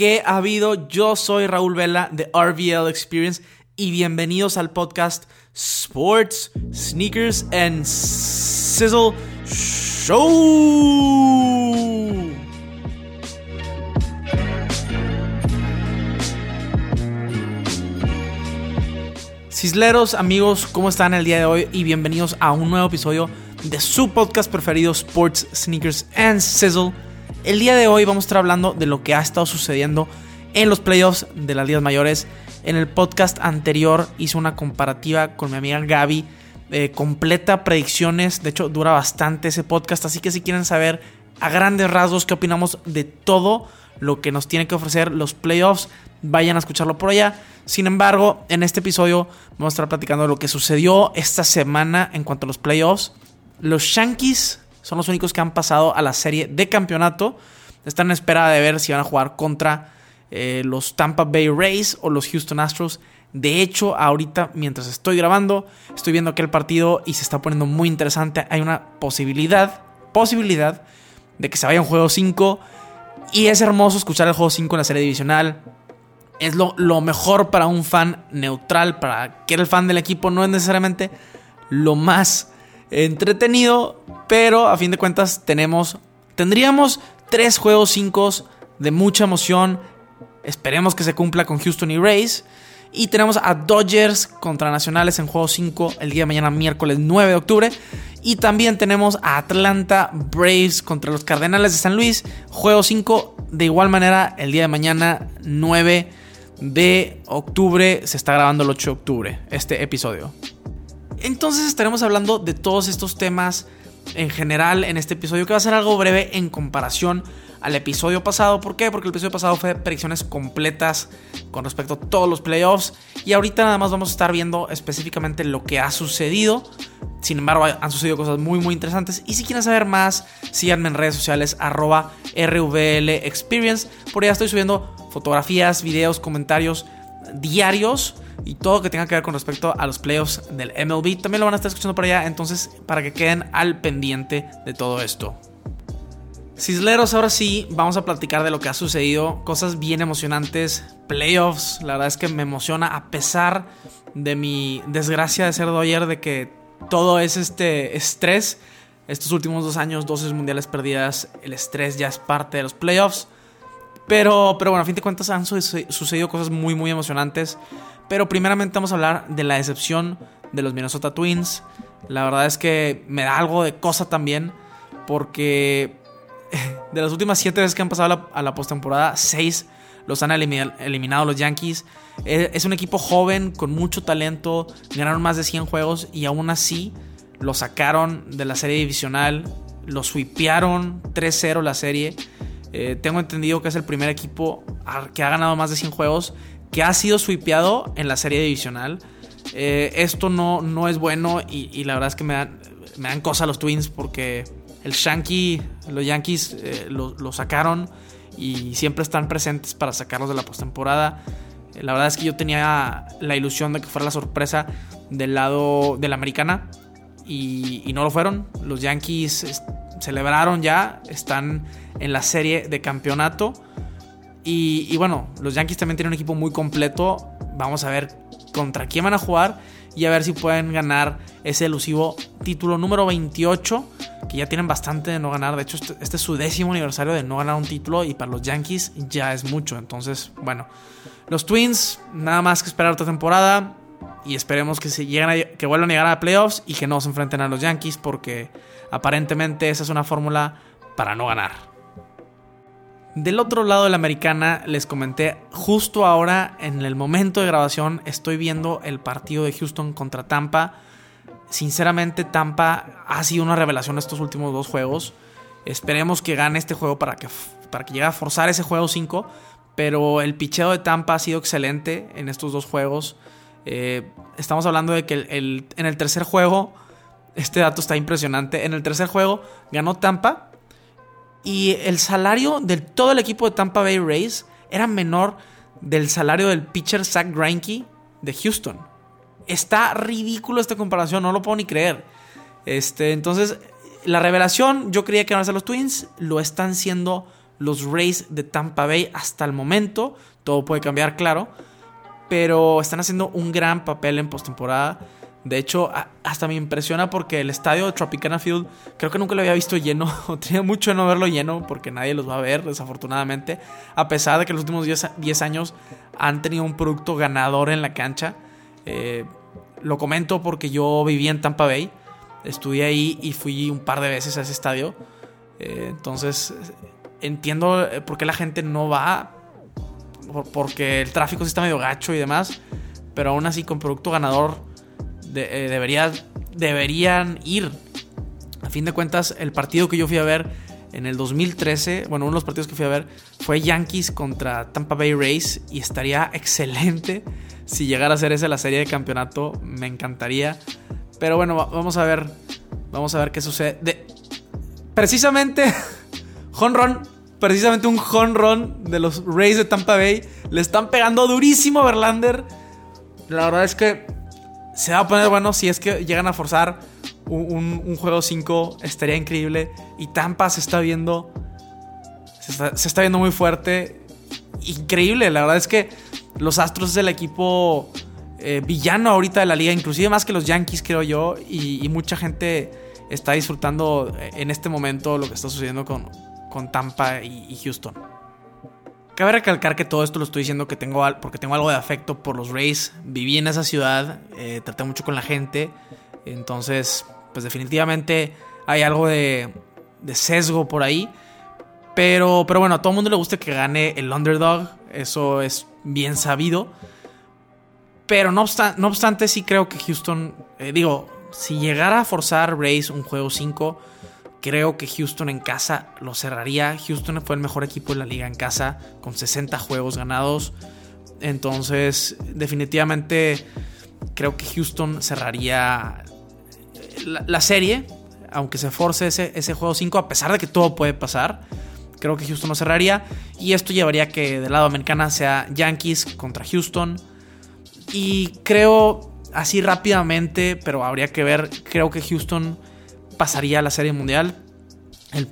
¿Qué ha habido? Yo soy Raúl Vela de RVL Experience y bienvenidos al podcast Sports, Sneakers and Sizzle Show. Cisleros, amigos, ¿cómo están el día de hoy? Y bienvenidos a un nuevo episodio de su podcast preferido, Sports, Sneakers and Sizzle. El día de hoy vamos a estar hablando de lo que ha estado sucediendo en los playoffs de las ligas mayores. En el podcast anterior hice una comparativa con mi amiga Gaby, eh, completa predicciones. De hecho, dura bastante ese podcast, así que si quieren saber a grandes rasgos qué opinamos de todo lo que nos tiene que ofrecer los playoffs, vayan a escucharlo por allá. Sin embargo, en este episodio vamos a estar platicando de lo que sucedió esta semana en cuanto a los playoffs. Los Yankees son los únicos que han pasado a la serie de campeonato. Están en espera de ver si van a jugar contra eh, los Tampa Bay Rays o los Houston Astros. De hecho, ahorita, mientras estoy grabando, estoy viendo aquel partido y se está poniendo muy interesante. Hay una posibilidad, posibilidad de que se vaya un juego 5. Y es hermoso escuchar el juego 5 en la serie divisional. Es lo, lo mejor para un fan neutral, para que el fan del equipo no es necesariamente lo más entretenido, pero a fin de cuentas tenemos, tendríamos tres juegos 5 de mucha emoción. Esperemos que se cumpla con Houston y Rays. Y tenemos a Dodgers contra Nacionales en juego 5 el día de mañana, miércoles 9 de octubre. Y también tenemos a Atlanta Braves contra los Cardenales de San Luis, juego 5. De igual manera, el día de mañana, 9 de octubre, se está grabando el 8 de octubre este episodio. Entonces estaremos hablando de todos estos temas en general en este episodio, que va a ser algo breve en comparación al episodio pasado. ¿Por qué? Porque el episodio pasado fue predicciones completas con respecto a todos los playoffs. Y ahorita nada más vamos a estar viendo específicamente lo que ha sucedido. Sin embargo, han sucedido cosas muy, muy interesantes. Y si quieren saber más, síganme en redes sociales, arroba RVL Experience. Por allá estoy subiendo fotografías, videos, comentarios diarios y todo que tenga que ver con respecto a los playoffs del MLB. También lo van a estar escuchando por allá, entonces para que queden al pendiente de todo esto. Cisleros, ahora sí, vamos a platicar de lo que ha sucedido, cosas bien emocionantes, playoffs, la verdad es que me emociona a pesar de mi desgracia de ser Doyer, de que todo es este estrés. Estos últimos dos años, 12 mundiales perdidas, el estrés ya es parte de los playoffs. Pero, pero bueno, a fin de cuentas han sucedido cosas muy, muy emocionantes. Pero primeramente vamos a hablar de la decepción de los Minnesota Twins. La verdad es que me da algo de cosa también. Porque de las últimas siete veces que han pasado a la, postemporada, seis los han eliminado los Yankees. E, es un equipo joven, con mucho talento. Ganaron más de 100 juegos y aún así lo sacaron de la serie divisional. Lo sweepearon 3-0 la serie. Eh, tengo entendido que es el primer equipo que ha ganado más de 100 juegos que ha sido sweepeado en la serie divisional. Eh, esto no, no es bueno y, la verdad es que me dan, me dan cosa los Twins porque el Shanky, los Yankees eh, lo, sacaron y siempre están presentes para sacarlos de la postemporada. Eh, la verdad es que yo tenía la ilusión de que fuera la sorpresa del lado de la americana y, y no lo fueron. Los Yankees celebraron ya, están en la serie de campeonato. Y, bueno, los Yankees también tienen un equipo muy completo. Vamos a ver contra quién van a jugar y a ver si pueden ganar ese elusivo título número 28, que ya tienen bastante de no ganar. De hecho, este, este, es su décimo aniversario de no ganar un título y para los Yankees ya es mucho. Entonces, bueno, los Twins, nada más que esperar otra temporada y esperemos que, se lleguen que vuelvan a llegar a playoffs y que no se enfrenten a los Yankees porque aparentemente esa es una fórmula para no ganar. Del otro lado de la americana, les comenté, justo ahora, en el momento de grabación, estoy viendo el partido de Houston contra Tampa. Sinceramente, Tampa ha sido una revelación estos últimos dos juegos. Esperemos que gane este juego para que, para que llegue a forzar ese juego 5. Pero el picheo de Tampa ha sido excelente en estos dos juegos. Eh, estamos hablando de que en el tercer juego, este dato está impresionante. En el tercer juego ganó Tampa y el salario de todo el equipo de Tampa Bay Rays era menor del salario del pitcher Zach Greinke de Houston. Está ridículo esta comparación, no lo puedo ni creer. Este, entonces, la revelación, yo creía que iban a ser los Twins, lo están siendo los Rays de Tampa Bay hasta el momento. Todo puede cambiar, claro. Pero están haciendo un gran papel en postemporada. De hecho, hasta me impresiona porque el estadio de Tropicana Field creo que nunca lo había visto lleno. Tenía mucho de no verlo lleno porque nadie los va a ver, desafortunadamente. A pesar de que los últimos 10, años han tenido un producto ganador en la cancha. Eh, lo comento porque yo viví en Tampa Bay. Estudié ahí y fui un par de veces a ese estadio. Eh, entonces, entiendo eh, por qué la gente no va. Porque el tráfico sí está medio gacho y demás. Pero aún así, con producto ganador eh, deberían ir. A fin de cuentas, el partido que yo fui a ver en el 2013, bueno, uno de los partidos que fui a ver fue Yankees contra Tampa Bay Rays y estaría excelente si llegara a ser esa la serie de campeonato, me encantaría. Pero bueno, vamos a ver, vamos a ver qué sucede. precisamente, honron, precisamente un honron de los Rays de Tampa Bay, le están pegando durísimo a Verlander. La verdad es que se va a poner bueno si es que llegan a forzar un, juego 5. Estaría increíble. Y Tampa se está viendo. Se está, viendo muy fuerte. Increíble. La verdad es que los Astros es el equipo eh, villano ahorita de la liga. Inclusive más que los Yankees, creo yo. Y, mucha gente está disfrutando en este momento lo que está sucediendo con, con Tampa y Houston. Cabe recalcar que todo esto lo estoy diciendo que tengo porque tengo algo de afecto por los Rays. Viví en esa ciudad, eh, traté mucho con la gente. Entonces, pues definitivamente hay algo de, sesgo por ahí. Pero, pero bueno, a todo el mundo le gusta que gane el underdog. Eso es bien sabido. Pero no, obstante, sí creo que Houston, eh, digo, si llegara a forzar Rays un juego 5 Creo que Houston en casa lo cerraría. Houston fue el mejor equipo de la liga en casa, con 60 juegos ganados. Entonces, definitivamente creo que Houston cerraría la, serie, aunque se force ese, ese juego 5, a pesar de que todo puede pasar. Creo que Houston lo cerraría. Y esto llevaría a que del lado americana sea Yankees contra Houston. Y creo, así rápidamente, pero habría que ver, creo que Houston pasaría la Serie Mundial. El,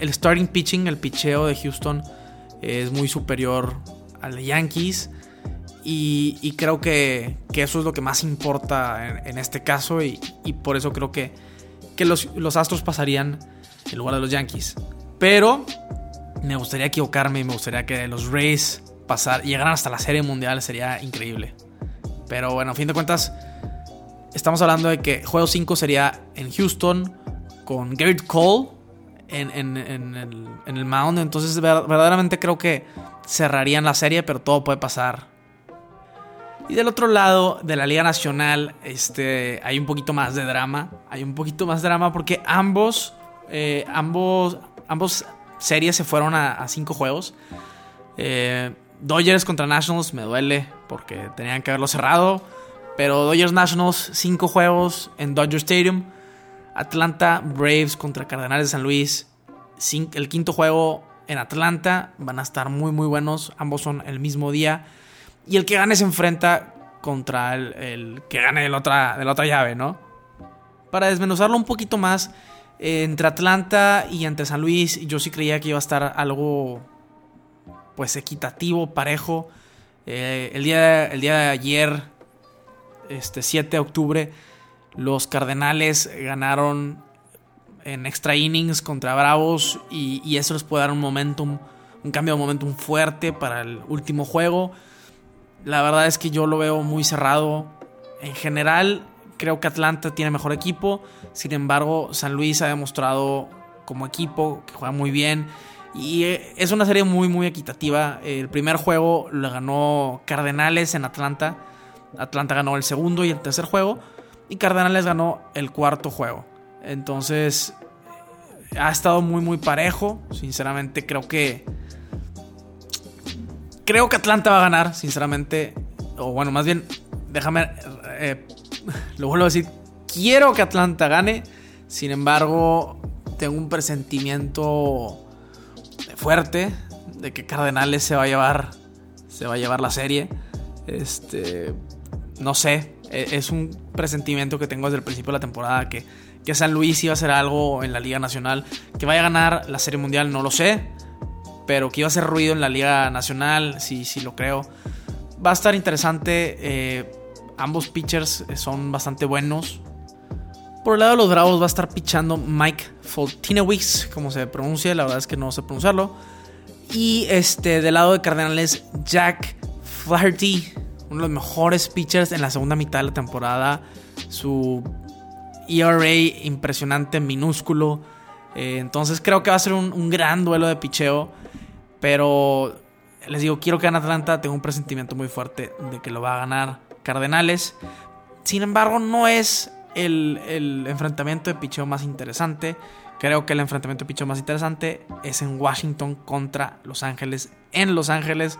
el, starting pitching, el picheo de Houston es muy superior al de Yankees. Y, creo que, eso es lo que más importa en, este caso. Y, por eso creo que, que los, Astros pasarían en lugar de los Yankees. Pero me gustaría equivocarme y me gustaría que los Rays pasar, llegaran hasta la Serie Mundial. Sería increíble. Pero bueno, a fin de cuentas, estamos hablando de que juego 5 sería en Houston con Garrett Cole en, el, mound. Entonces, verdaderamente creo que cerrarían la serie, pero todo puede pasar. Y del otro lado de la Liga Nacional, este, hay un poquito más de drama. Hay un poquito más de drama porque ambos, eh, ambos, ambos series se fueron a, cinco juegos. Eh, Dodgers contra Nationals me duele porque tenían que haberlo cerrado. Pero Dodgers Nationals, cinco juegos en Dodger Stadium. Atlanta Braves contra Cardenales de San Luis. El quinto juego en Atlanta. Van a estar muy muy buenos. Ambos son el mismo día. Y el que gane se enfrenta contra el, que gane de la, otra, la otra llave, ¿no? Para desmenuzarlo un poquito más, entre Atlanta y entre San Luis, yo sí creía que iba a estar algo pues equitativo, parejo. Eh, el, día, el día de ayer, este 7 de octubre, los Cardenales ganaron en extra innings contra Bravos y, eso les puede dar un momentum, un cambio de momentum fuerte para el último juego. La verdad es que yo lo veo muy cerrado. En general, creo que Atlanta tiene mejor equipo. Sin embargo, San Luis ha demostrado como equipo que juega muy bien. Y eh, es una serie muy, muy equitativa. El primer juego lo ganó Cardenales en Atlanta. Atlanta ganó el segundo y el tercer juego. Y Cardenales ganó el cuarto juego. Entonces, ha estado muy, muy parejo. Sinceramente, creo que. Creo que Atlanta va a ganar, sinceramente. O bueno, más bien, déjame. Eh, lo vuelvo a decir. Quiero que Atlanta gane. Sin embargo, tengo un presentimiento fuerte de que Cardenales se va a llevar. Se va a llevar la serie. Este. No sé. E, es un presentimiento que tengo desde el principio de la temporada que, San Luis iba a hacer algo en la Liga Nacional. Que vaya a ganar la Serie Mundial, no lo sé. pero que iba a hacer ruido en la Liga Nacional, sí, sí lo creo. Va a estar interesante. Eh, ambos pitchers son bastante buenos. Por el lado de los Bravos va a estar pichando Mike Foltinewicz, como se pronuncia, la verdad es que no sé pronunciarlo. Y este, del lado de Cardenales, Jack Flaherty, uno de los mejores pitchers en la segunda mitad de la temporada. Su ERA impresionante, minúsculo. Eh, entonces creo que va a ser un, gran duelo de picheo. Pero les digo, quiero que gane Atlanta. Tengo un presentimiento muy fuerte de que lo va a ganar Cardenales. Sin embargo, no es el, el enfrentamiento de picheo más interesante. Creo que el enfrentamiento de picheo más interesante es en Washington contra Los Ángeles. En Los Ángeles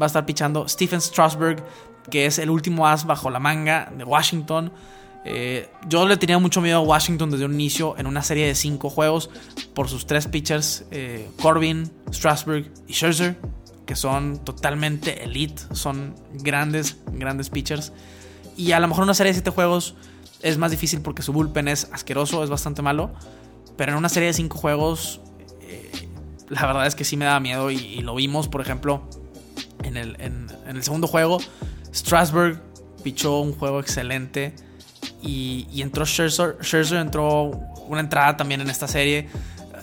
va a estar pichando Stephen Strasburg, que es el último as bajo la manga de Washington. Eh, yo le tenía mucho miedo a Washington desde un inicio en una serie de cinco juegos por sus tres pitchers, eh, Corbin, Strasburg y Scherzer, que son totalmente elite, son grandes, grandes pitchers. Y a lo mejor una serie de siete juegos es más difícil porque su bullpen es asqueroso, es bastante malo. Pero en una serie de cinco juegos, eh, la verdad es que sí me da miedo. Y, lo vimos, por ejemplo, en el, en, el segundo juego. Strasburg pichó un juego excelente. Y, y entró Scherzer. Entró una entrada también en esta serie.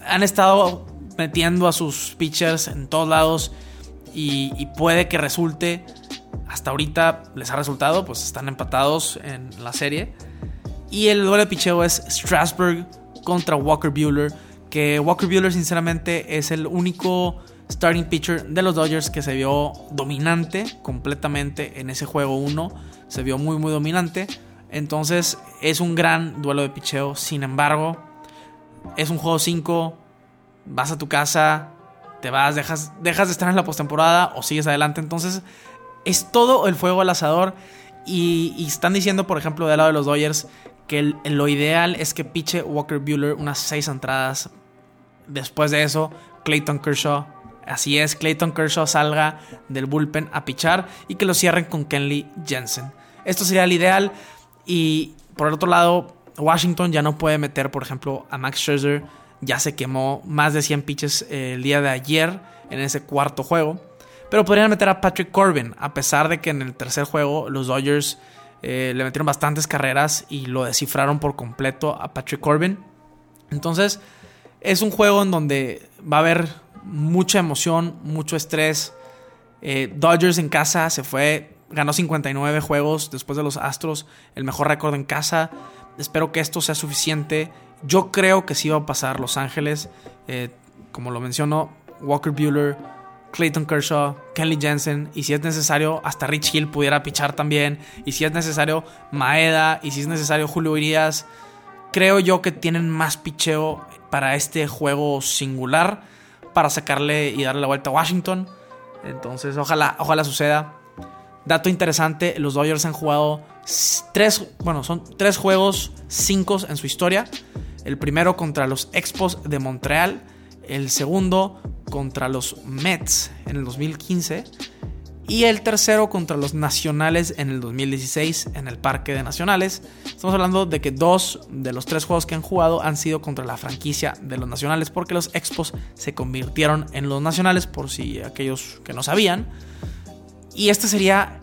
Han estado metiendo a sus pitchers en todos lados. Y, puede que resulte. Hasta ahorita les ha resultado, pues están empatados en la serie. Y el de picheo es Strasburg contra Walker Bueller. Que Walker Bueller, sinceramente, es el único starting pitcher de los Dodgers que se vio dominante completamente en ese juego 1. Se vio muy, muy dominante. Entonces, es un gran duelo de picheo. Sin embargo, es un juego 5. Vas a tu casa, te vas, dejas, de estar en la postemporada o sigues adelante. Entonces, es todo el fuego al asador. Y, y, están diciendo, por ejemplo, del lado de los Dodgers, que lo ideal es que piche Walker Bueller unas 6 entradas. Después de eso, Clayton Kershaw. Así es, Clayton Kershaw salga del bullpen a pichar y que lo cierren con Kenley Jensen. Esto sería el ideal. Y por el otro lado, Washington ya no puede meter, por ejemplo, a Max Scherzer. Ya se quemó más de 100 pitches el día de ayer en ese cuarto juego. Pero podrían meter a Patrick Corbin, a pesar de que en el tercer juego los Dodgers eh, le metieron bastantes carreras y lo descifraron por completo a Patrick Corbin. Entonces, es un juego en donde va a haber mucha emoción, mucho estrés. Eh, Dodgers en casa se fue, ganó 59 juegos después de los Astros, el mejor récord en casa. Espero que esto sea suficiente. Yo creo que sí va a pasar Los Ángeles. Eh, como lo mencionó, Walker Bueller Clayton Kershaw, Kenley Jensen, y si es necesario, hasta Rich Hill pudiera pichar también, y si es necesario, Maeda, y si es necesario, Julio Urias. Creo yo que tienen más picheo para este juego singular, para sacarle y darle la vuelta a Washington. Entonces, ojalá, ojalá suceda. Dato interesante, los Dodgers han jugado tres, bueno, son tres juegos, cinco en su historia. El primero contra los Expos de Montreal, el segundo contra los Mets en el 2015 y el tercero contra los Nacionales en el 2016 en el Parque de Nacionales. Estamos hablando de que dos de los tres juegos que han jugado han sido contra la franquicia de los Nacionales porque los Expos se convirtieron en los Nacionales por si aquellos que no sabían. Y esta sería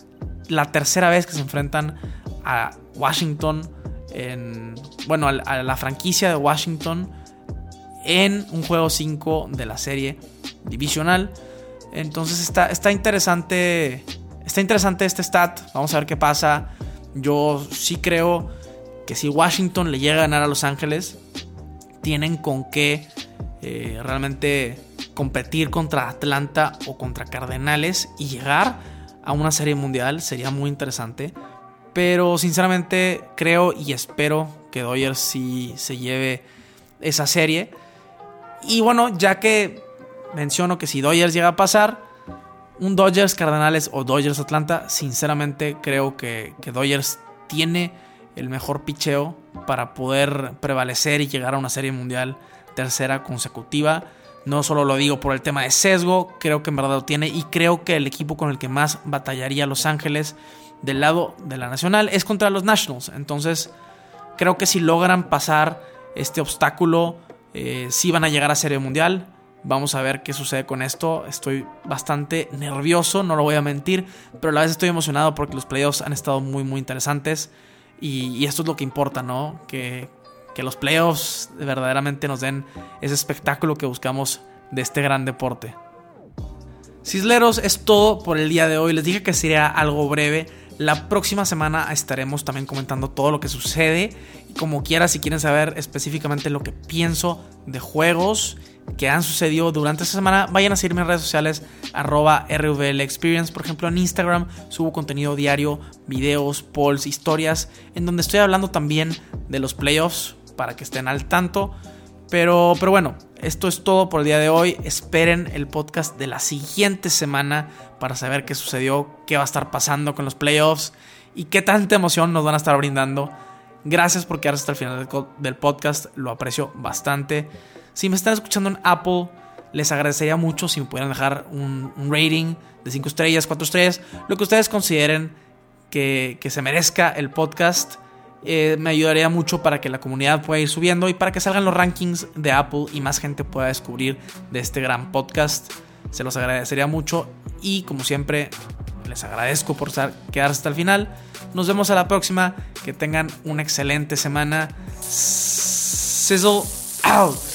la tercera vez que se enfrentan a Washington en bueno, a la franquicia de Washington en un juego 5 de la serie divisional. Entonces está, está interesante. Está interesante este stat. Vamos a ver qué pasa. Yo sí creo que si Washington le llega a ganar a Los Ángeles, tienen con qué eh, realmente competir contra Atlanta o contra Cardenales y llegar a una serie mundial. Sería muy interesante. Pero sinceramente creo y espero que Dodgers sí se lleve esa serie. Y bueno, ya que menciono que si Dodgers llega a pasar, un Dodgers Cardenales o Dodgers Atlanta, sinceramente creo que, Dodgers tiene el mejor picheo para poder prevalecer y llegar a una serie mundial tercera consecutiva. No solo lo digo por el tema de sesgo, creo que en verdad lo tiene y creo que el equipo con el que más batallaría Los Ángeles del lado de la Nacional es contra los Nationals. Entonces, creo que si logran pasar este obstáculo, eh, si van a llegar a Serie Mundial. Vamos a ver qué sucede con esto. Estoy bastante nervioso, no lo voy a mentir, pero a la vez estoy emocionado porque los playoffs han estado muy, muy interesantes. Y, esto es lo que importa, ¿no? Que, que los playoffs verdaderamente nos den ese espectáculo que buscamos de este gran deporte. Cisleros, es todo por el día de hoy. Les dije que sería algo breve. La próxima semana estaremos también comentando todo lo que sucede. Como quiera, si quieren saber específicamente lo que pienso de juegos que han sucedido durante esta semana, vayan a seguirme en redes sociales, arroba RVL Experience. Por ejemplo, en Instagram subo contenido diario, videos, polls, historias, en donde estoy hablando también de los playoffs para que estén al tanto. Pero, pero bueno, esto es todo por el día de hoy. Esperen el podcast de la siguiente semana para saber qué sucedió, qué va a estar pasando con los playoffs y qué tanta emoción nos van a estar brindando. Gracias por quedarse hasta el final del podcast, lo aprecio bastante. Si me están escuchando en Apple, les agradecería mucho si me pudieran dejar un, rating de 5 estrellas, 4 estrellas, lo que ustedes consideren que, que se merezca el podcast. Eh, me ayudaría mucho para que la comunidad pueda ir subiendo y para que salgan los rankings de Apple y más gente pueda descubrir de este gran podcast. Se los agradecería mucho y como siempre les agradezco por quedarse hasta el final. Nos vemos a la próxima. Que tengan una excelente semana. Sizzle out.